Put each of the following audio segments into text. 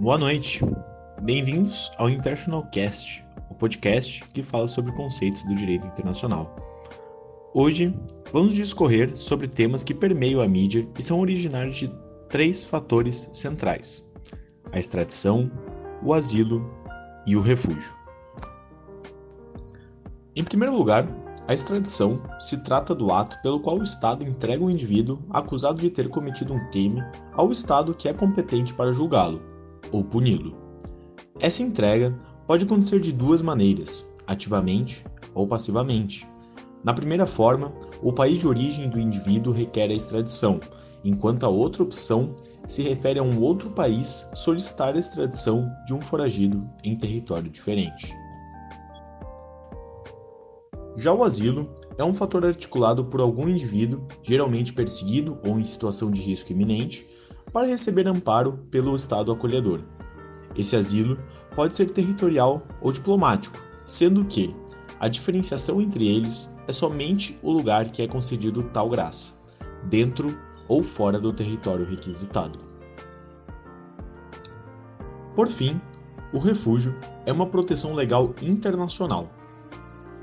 Boa noite. Bem-vindos ao International Cast, o podcast que fala sobre conceitos do direito internacional. Hoje, vamos discorrer sobre temas que permeiam a mídia e são originários de três fatores centrais: a extradição, o asilo e o refúgio. Em primeiro lugar, a extradição se trata do ato pelo qual o Estado entrega um indivíduo acusado de ter cometido um crime ao Estado que é competente para julgá-lo ou puni-lo. Essa entrega pode acontecer de duas maneiras, ativamente ou passivamente. Na primeira forma, o país de origem do indivíduo requer a extradição, enquanto a outra opção se refere a um outro país solicitar a extradição de um foragido em território diferente. Já o asilo é um fator articulado por algum indivíduo, geralmente perseguido ou em situação de risco iminente, para receber amparo pelo Estado acolhedor. Esse asilo pode ser territorial ou diplomático, sendo que a diferenciação entre eles é somente o lugar que é concedido tal graça, dentro ou fora do território requisitado. Por fim, o refúgio é uma proteção legal internacional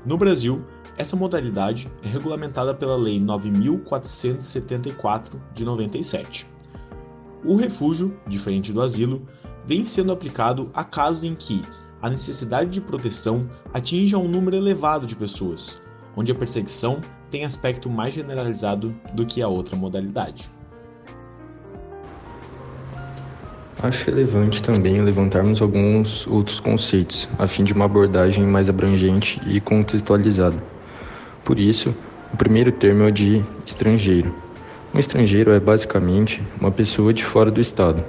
no Brasil, essa modalidade é regulamentada pela Lei 9474 de 97. O refúgio, diferente do asilo, vem sendo aplicado a casos em que a necessidade de proteção atinja um número elevado de pessoas, onde a perseguição tem aspecto mais generalizado do que a outra modalidade. Acho relevante também levantarmos alguns outros conceitos, a fim de uma abordagem mais abrangente e contextualizada. Por isso, o primeiro termo é o de estrangeiro. Um estrangeiro é basicamente uma pessoa de fora do Estado,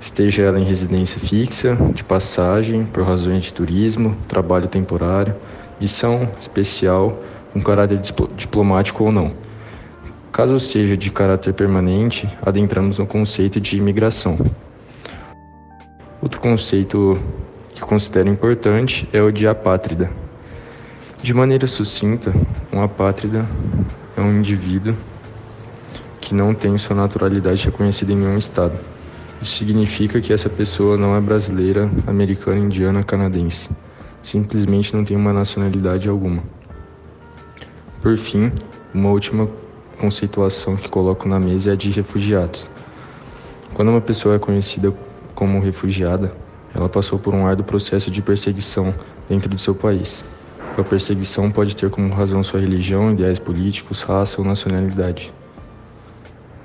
esteja ela em residência fixa, de passagem, por razões de turismo, trabalho temporário, missão especial, com caráter diplomático ou não. Caso seja de caráter permanente, adentramos no conceito de imigração. Outro conceito que considero importante é o de apátrida. De maneira sucinta, um apátrida é um indivíduo que não tem sua naturalidade reconhecida em nenhum estado. Isso significa que essa pessoa não é brasileira, americana, indiana, canadense. Simplesmente não tem uma nacionalidade alguma. Por fim, uma última conceituação que coloco na mesa é a de refugiados. Quando uma pessoa é conhecida como refugiada, ela passou por um árduo processo de perseguição dentro do seu país. A perseguição pode ter como razão sua religião, ideais políticos, raça ou nacionalidade.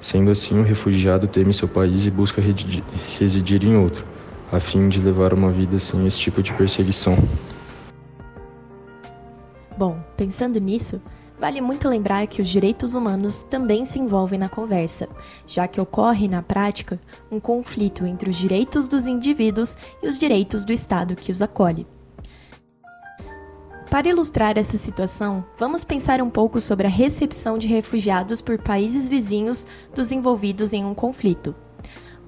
Sendo assim, o refugiado teme seu país e busca residir em outro, a fim de levar uma vida sem esse tipo de perseguição. Bom, pensando nisso, Vale muito lembrar que os direitos humanos também se envolvem na conversa, já que ocorre na prática um conflito entre os direitos dos indivíduos e os direitos do Estado que os acolhe. Para ilustrar essa situação, vamos pensar um pouco sobre a recepção de refugiados por países vizinhos dos envolvidos em um conflito.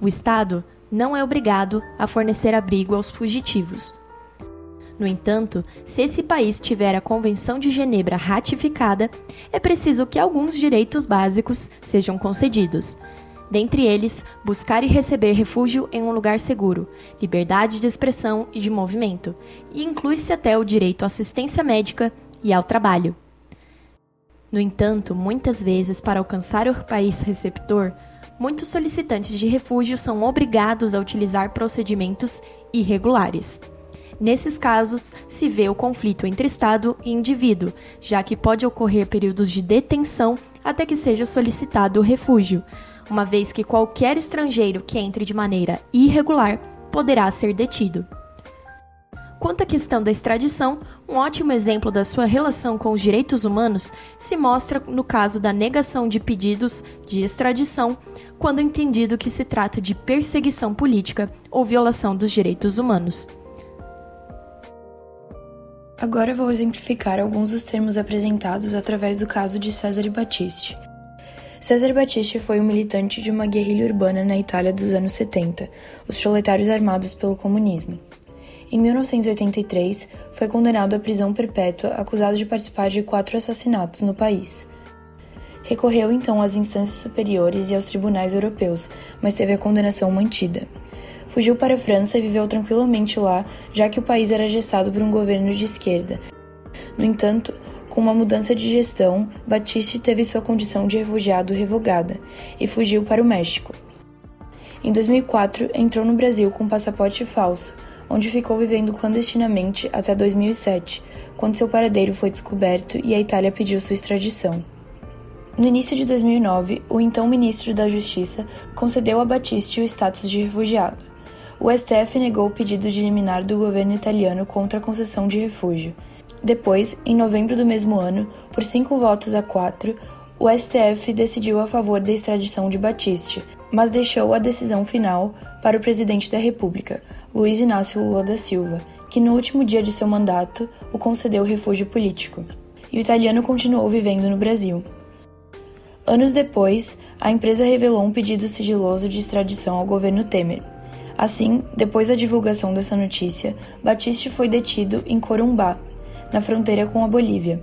O Estado não é obrigado a fornecer abrigo aos fugitivos, no entanto, se esse país tiver a Convenção de Genebra ratificada, é preciso que alguns direitos básicos sejam concedidos. Dentre eles, buscar e receber refúgio em um lugar seguro, liberdade de expressão e de movimento, e inclui-se até o direito à assistência médica e ao trabalho. No entanto, muitas vezes, para alcançar o país receptor, muitos solicitantes de refúgio são obrigados a utilizar procedimentos irregulares. Nesses casos, se vê o conflito entre Estado e indivíduo, já que pode ocorrer períodos de detenção até que seja solicitado o refúgio, uma vez que qualquer estrangeiro que entre de maneira irregular poderá ser detido. Quanto à questão da extradição, um ótimo exemplo da sua relação com os direitos humanos se mostra no caso da negação de pedidos de extradição, quando entendido que se trata de perseguição política ou violação dos direitos humanos. Agora vou exemplificar alguns dos termos apresentados através do caso de Cesare Battisti. Cesare Battisti foi um militante de uma guerrilha urbana na Itália dos anos 70, os proletários armados pelo comunismo. Em 1983, foi condenado à prisão perpétua acusado de participar de quatro assassinatos no país. Recorreu então às instâncias superiores e aos tribunais europeus, mas teve a condenação mantida. Fugiu para a França e viveu tranquilamente lá, já que o país era gestado por um governo de esquerda. No entanto, com uma mudança de gestão, Batiste teve sua condição de refugiado revogada e fugiu para o México. Em 2004, entrou no Brasil com um passaporte falso, onde ficou vivendo clandestinamente até 2007, quando seu paradeiro foi descoberto e a Itália pediu sua extradição. No início de 2009, o então ministro da Justiça concedeu a Battisti o status de refugiado. O STF negou o pedido de liminar do governo italiano contra a concessão de refúgio. Depois, em novembro do mesmo ano, por cinco votos a quatro, o STF decidiu a favor da extradição de Battisti, mas deixou a decisão final para o presidente da República, Luiz Inácio Lula da Silva, que no último dia de seu mandato o concedeu refúgio político. E o italiano continuou vivendo no Brasil. Anos depois, a empresa revelou um pedido sigiloso de extradição ao governo Temer. Assim, depois da divulgação dessa notícia, Batiste foi detido em Corumbá, na fronteira com a Bolívia.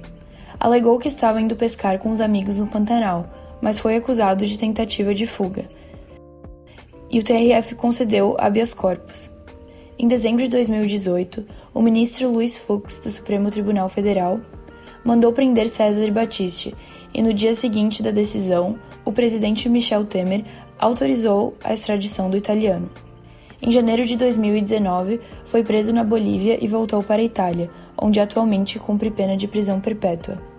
Alegou que estava indo pescar com os amigos no Pantanal, mas foi acusado de tentativa de fuga. E o TRF concedeu habeas corpus. Em dezembro de 2018, o ministro Luiz Fux, do Supremo Tribunal Federal, mandou prender César Batiste e no dia seguinte da decisão, o presidente Michel Temer autorizou a extradição do italiano. Em janeiro de 2019, foi preso na Bolívia e voltou para a Itália, onde atualmente cumpre pena de prisão perpétua.